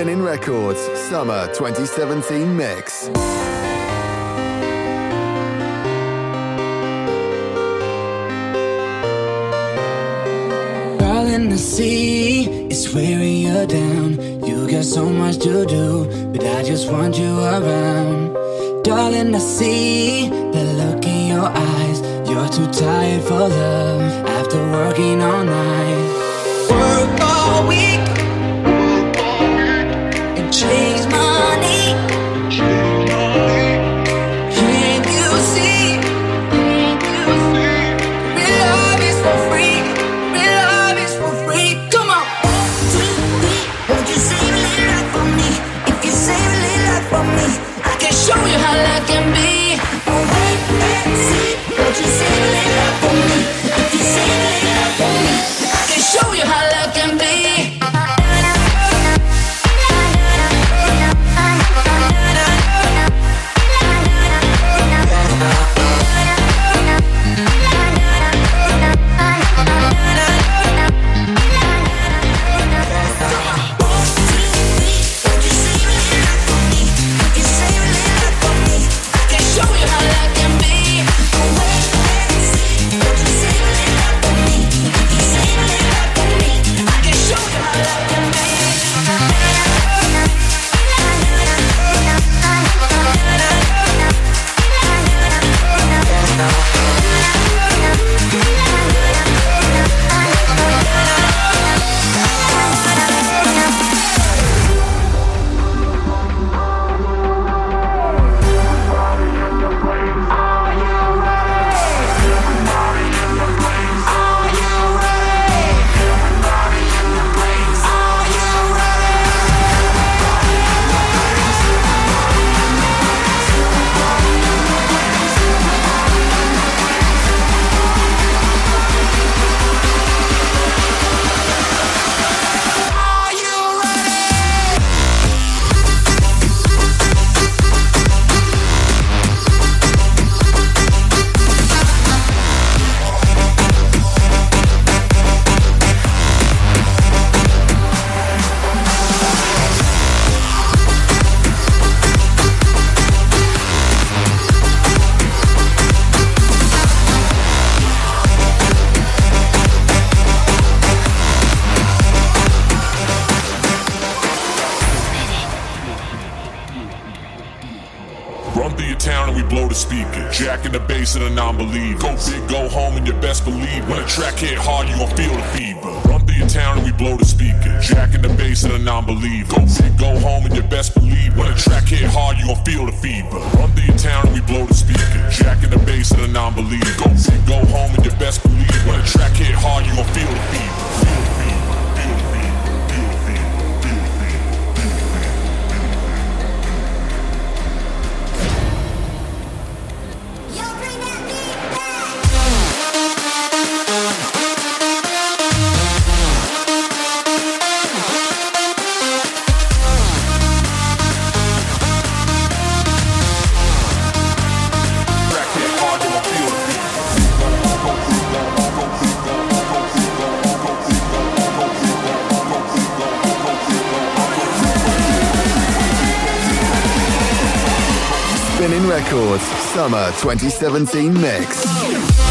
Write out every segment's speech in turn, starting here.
Spinnin' Records Summer 2017 Mix. Falling the sea it's wearing you down. You got so much to do, but I just want you around. Darling, I see the look in your eyes. You're too tired for love after working all night. Records Summer 2017 Mix.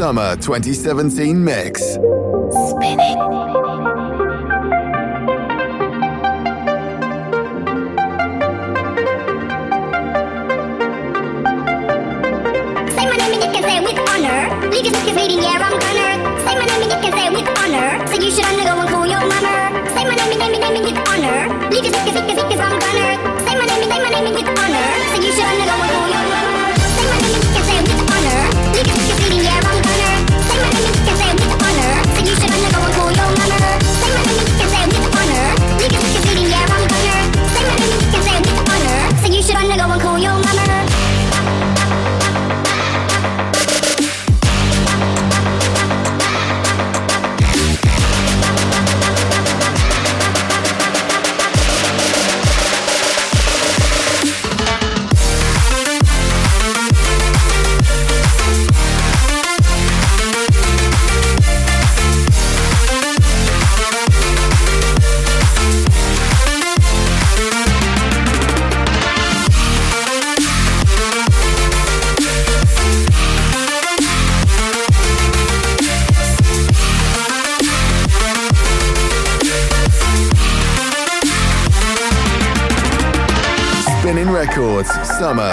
Summer 2017 mix. Spinning. Leave your waiting, yeah, I'm gonna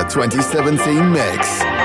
2017 mix.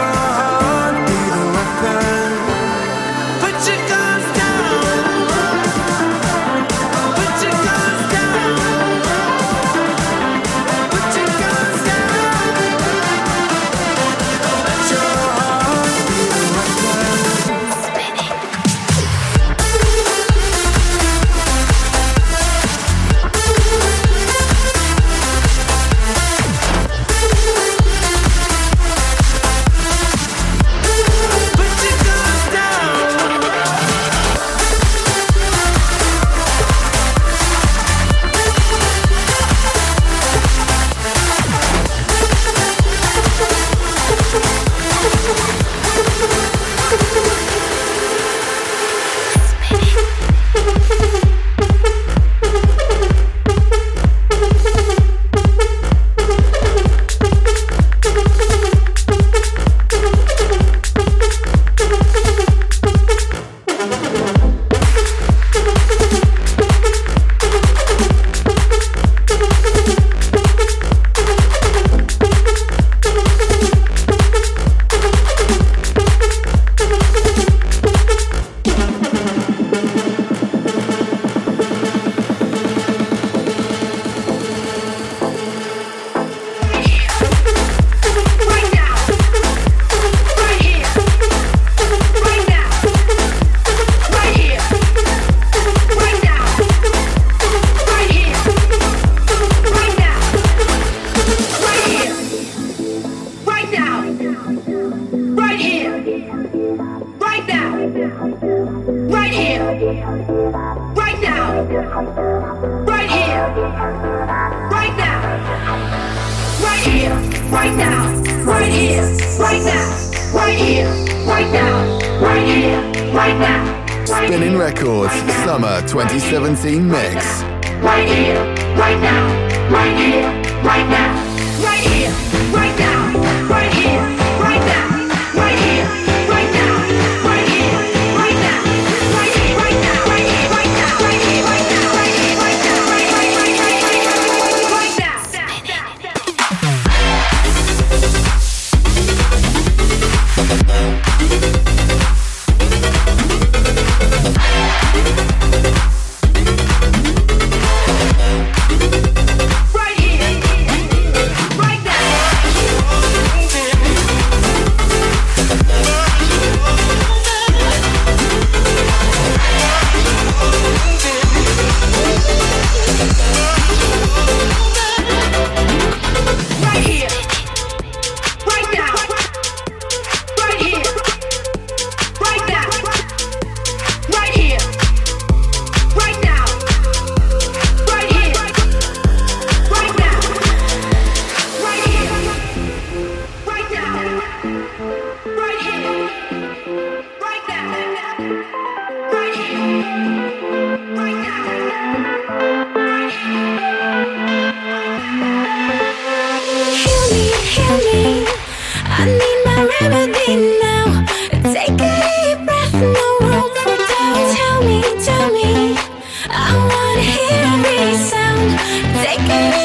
your heart. Right Spinnin' Records Summer 2017 Mix. Here. Right now. Right here. Right now. Thank you.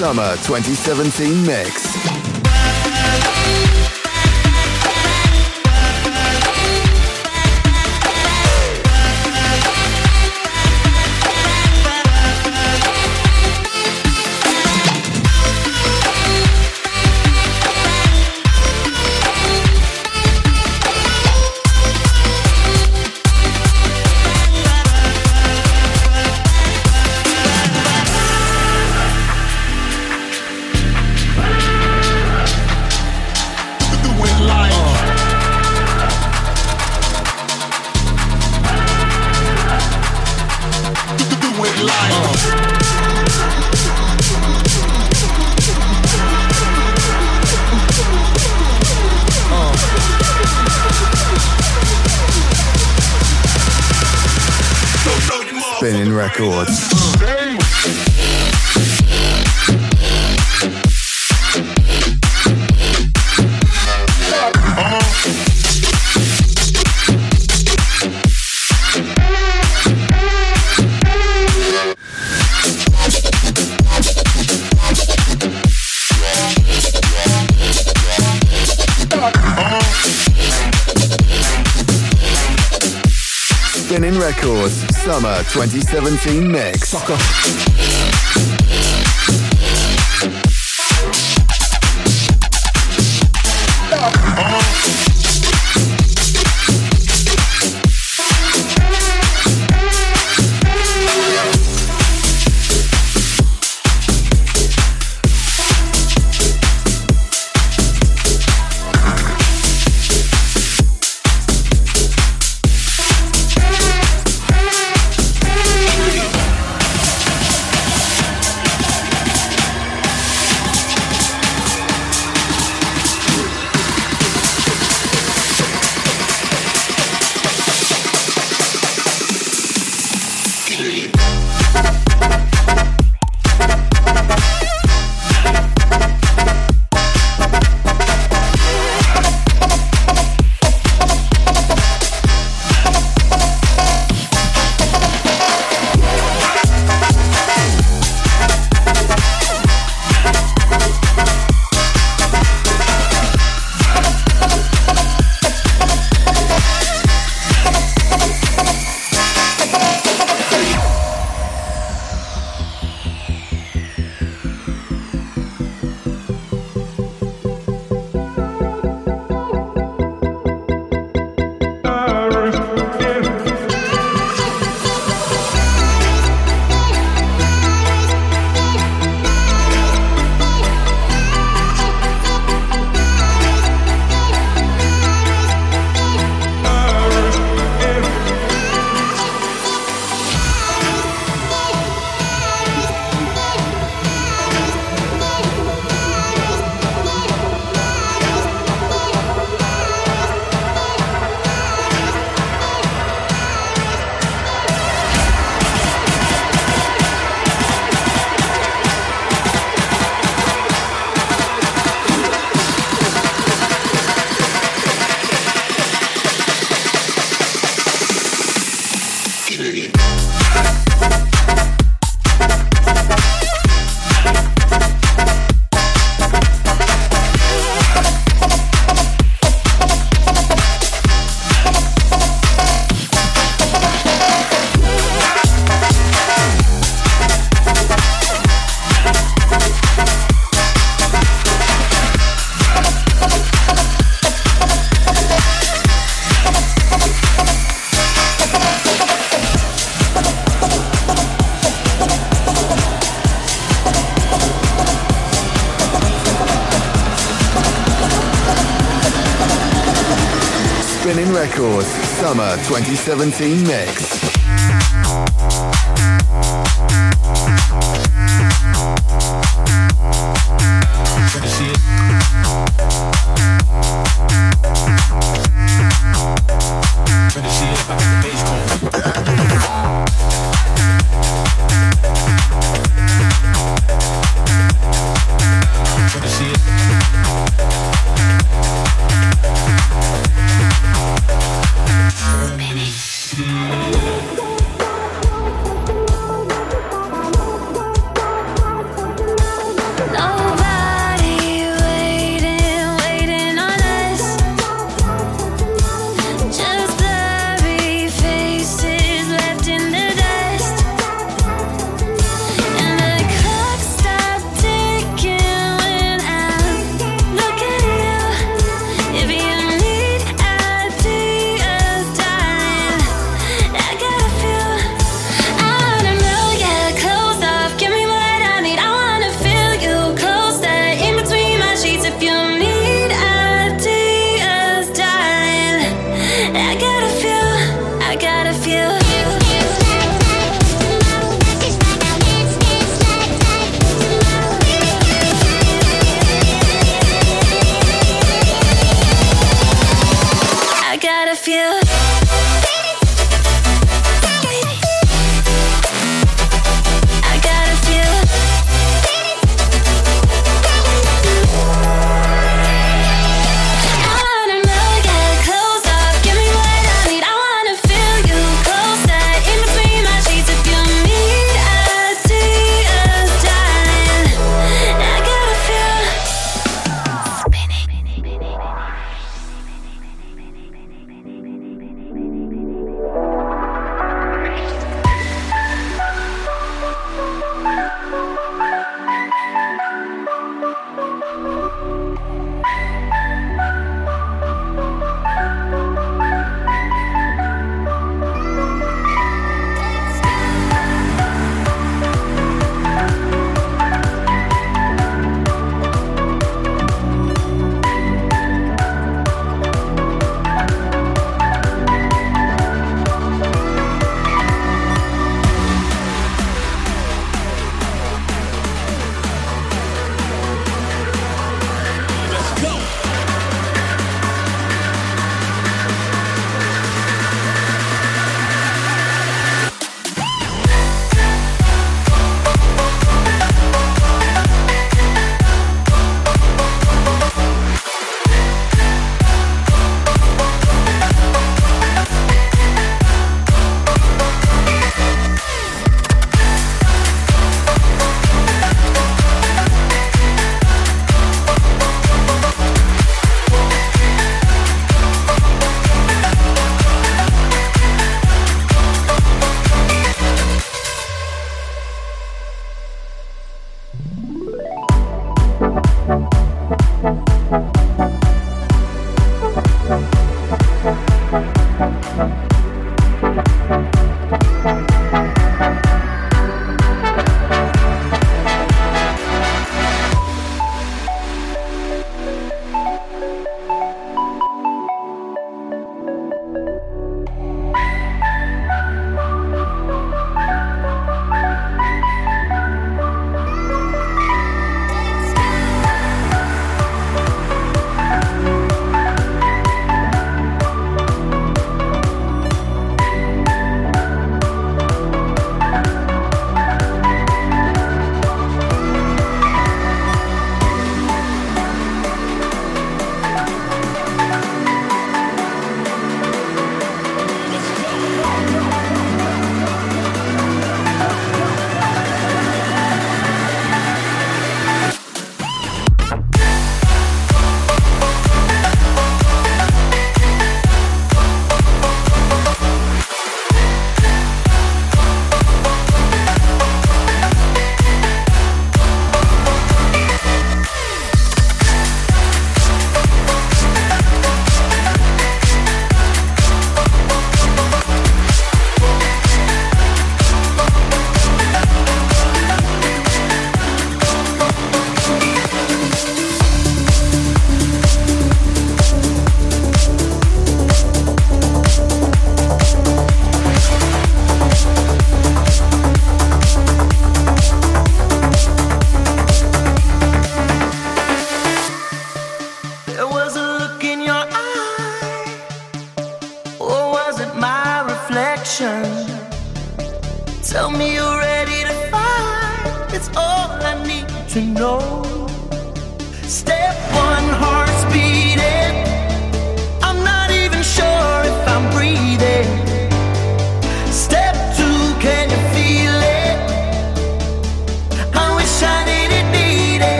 Summer 2017 Mix. 2017 Mix. 2017 Mix.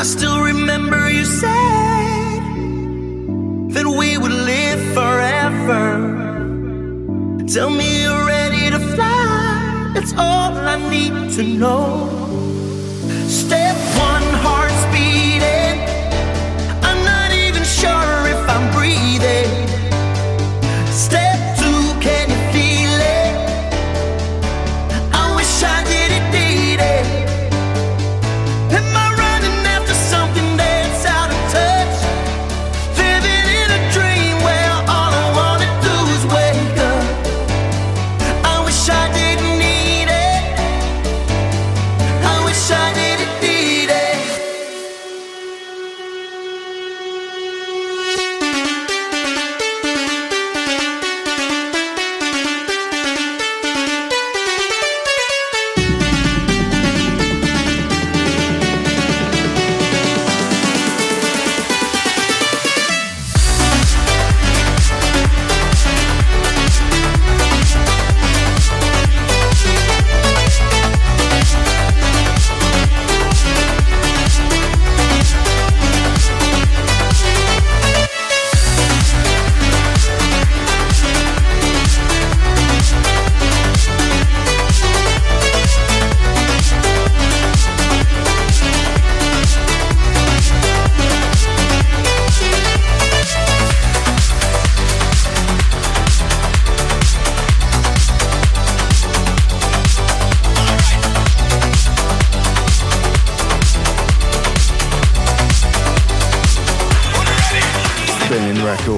I still remember you said that we would live forever. Tell me you're ready to fly, that's all I need to know. Stay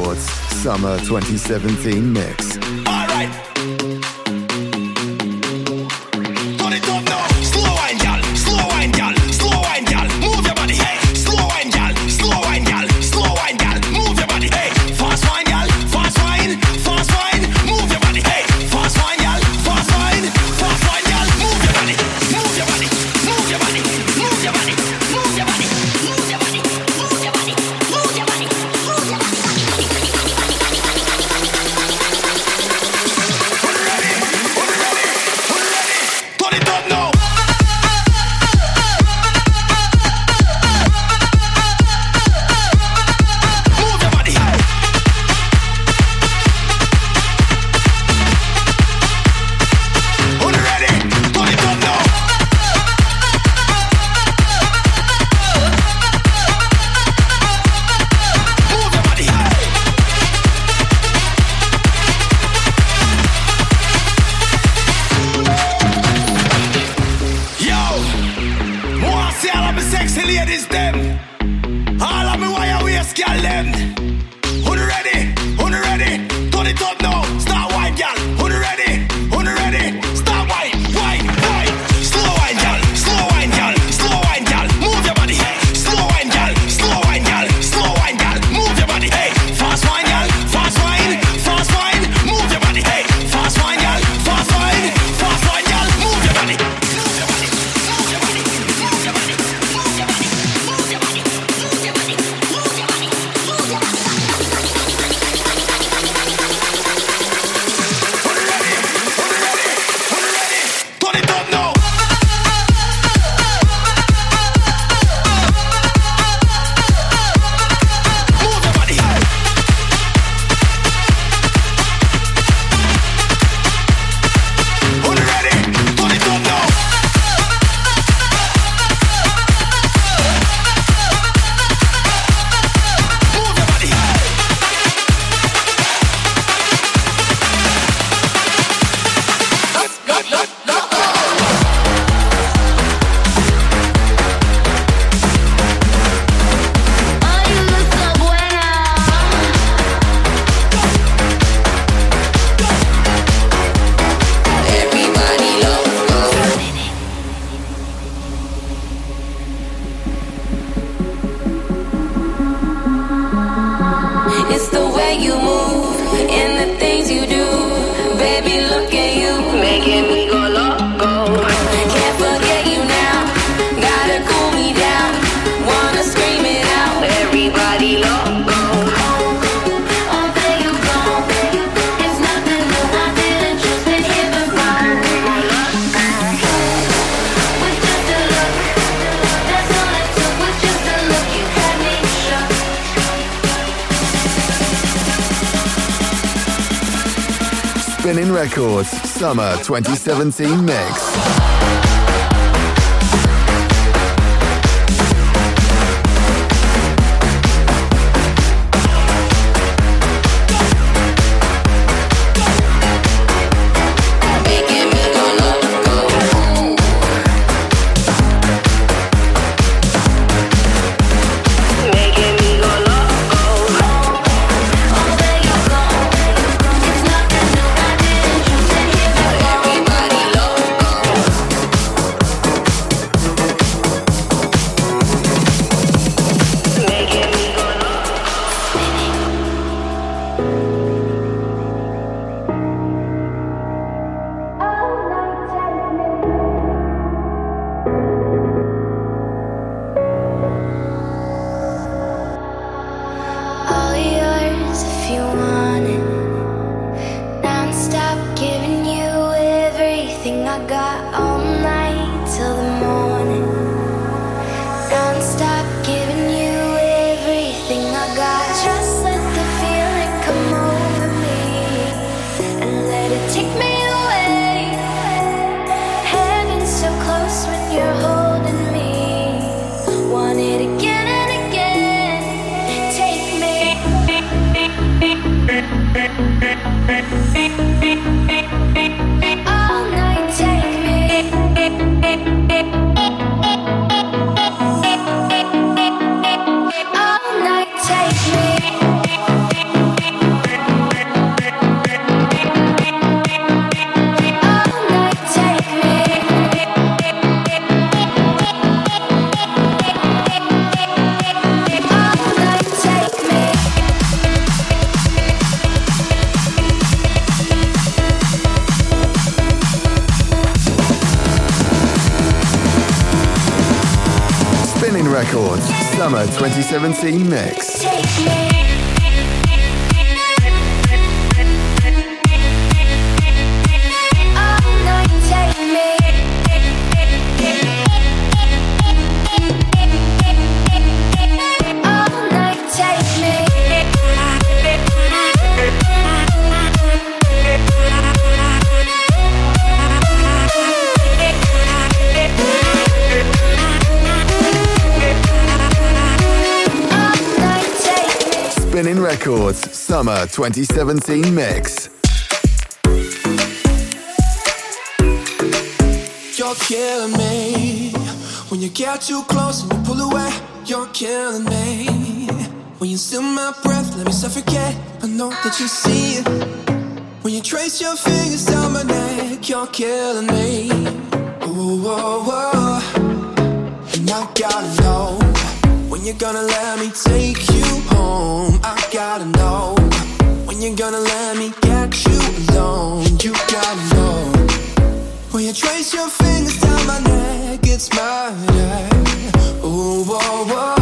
Records Summer 2017 mix. All right. Summer 2017 Mix. 7C Mix. Summer 2017 Mix. You're killing me when you get too close and you pull away. You're killing me when you steal my breath, let me suffocate. I know that you see it when you trace your fingers down my neck. You're killing me. Ooh, whoa, whoa. And I gotta know when you're gonna let me take you home. I gotta know you're gonna let me get you alone. You gotta know when you trace your fingers down my neck, it's murder. Ooh, whoa, whoa,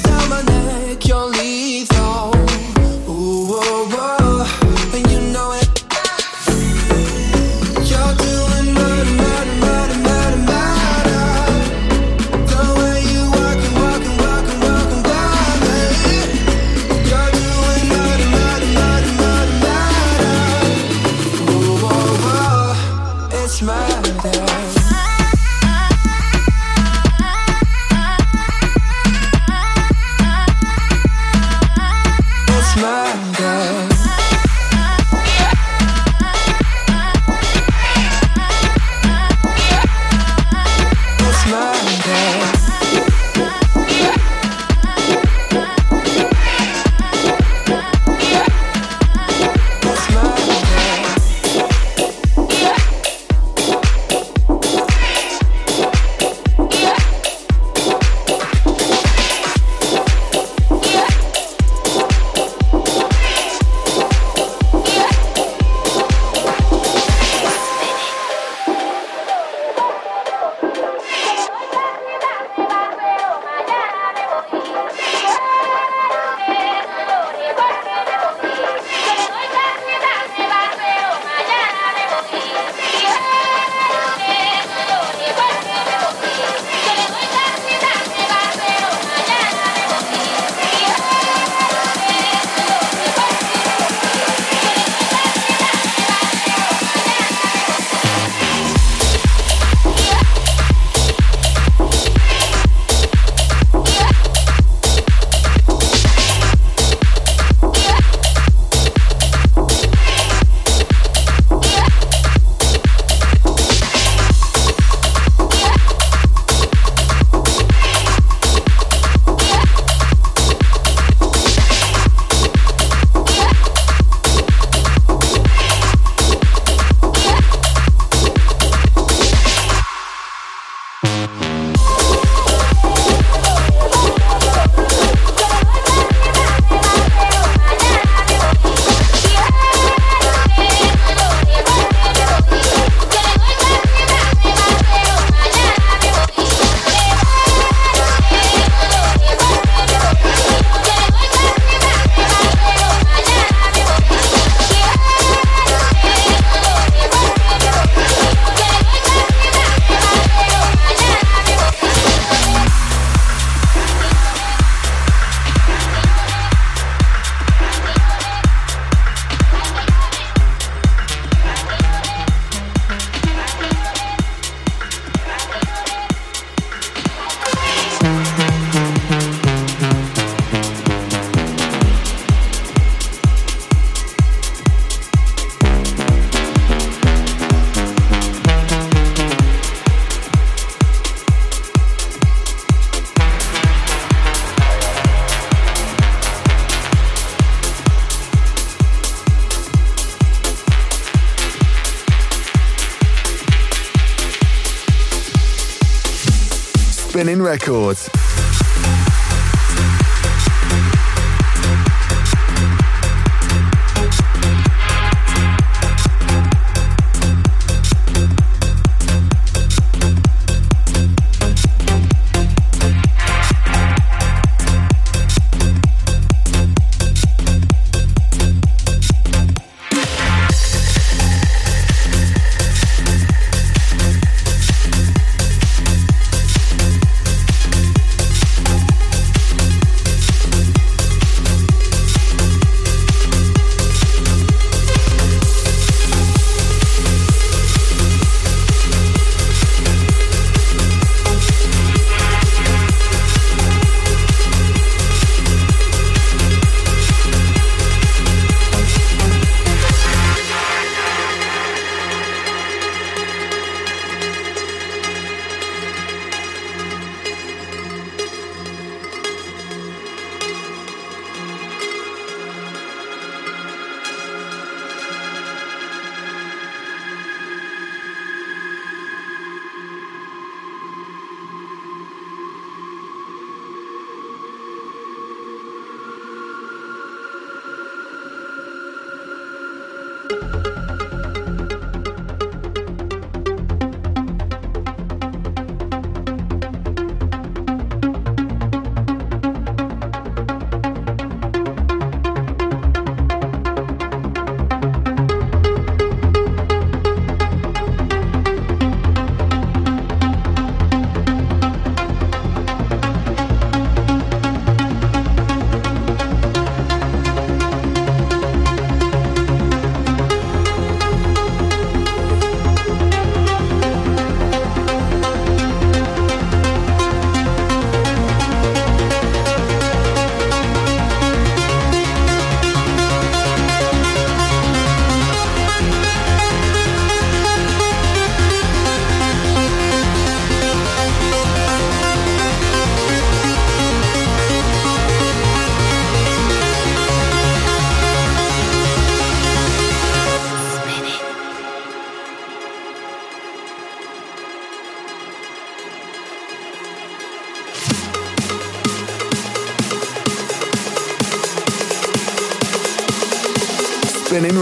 Spinnin' Records.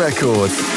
Records.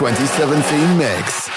2017 Mix.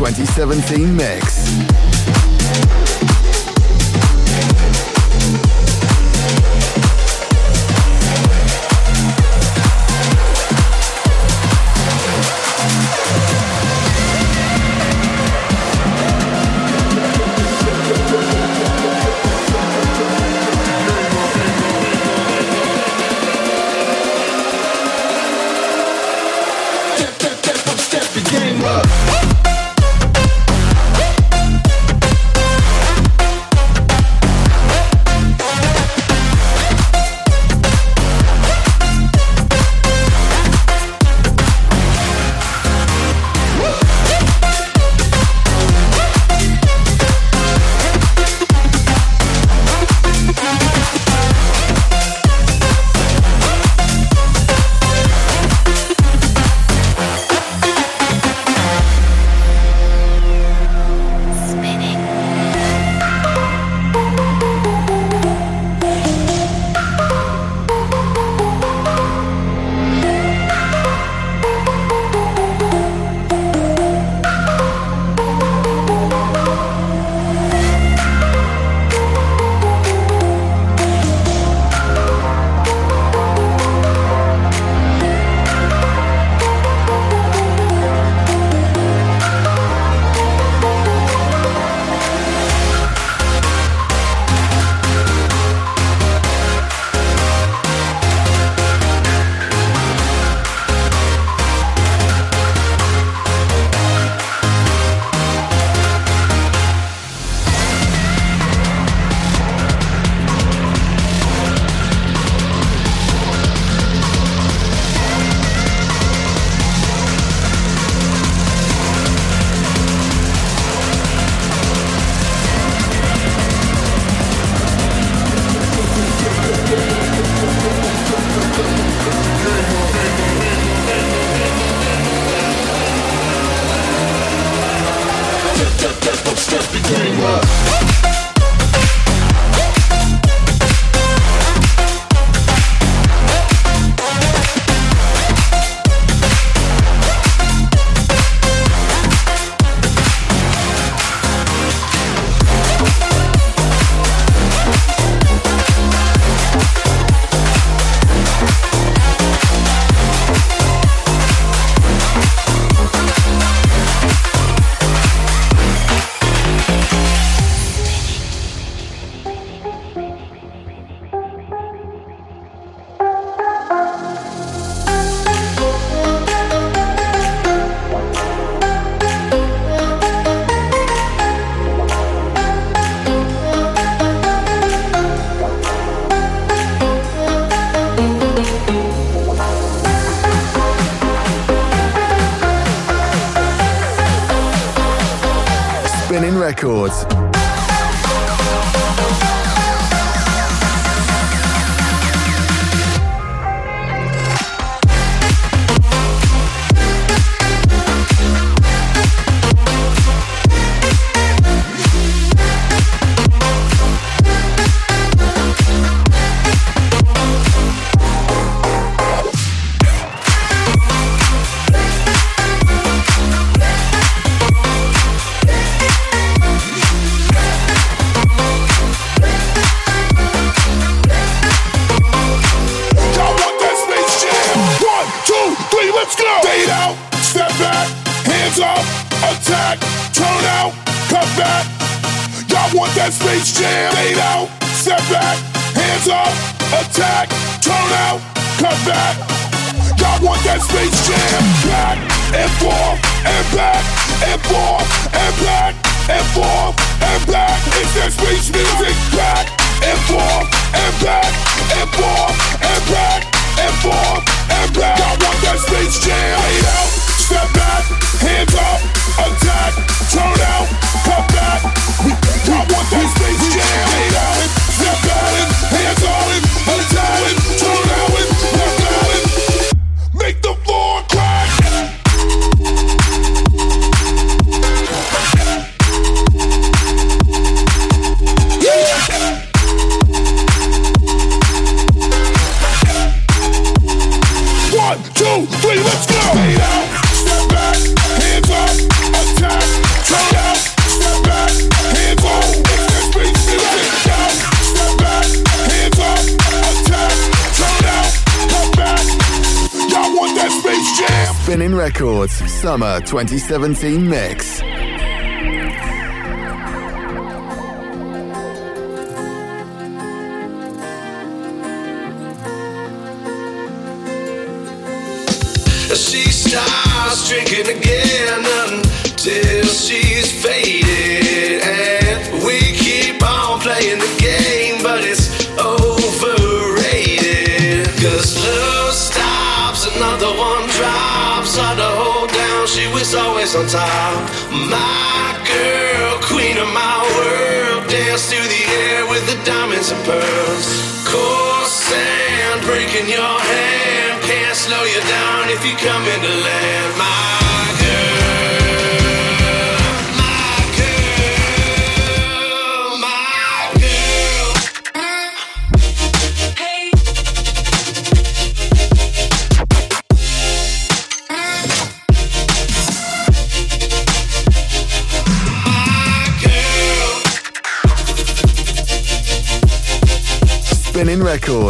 2017 mix. Records. Records Summer 2017 mix. She starts drinking again until and pearls. coarse sand breaking your hand can't slow you down if you come into land. My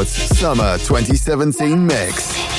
Records Summer 2017 mix.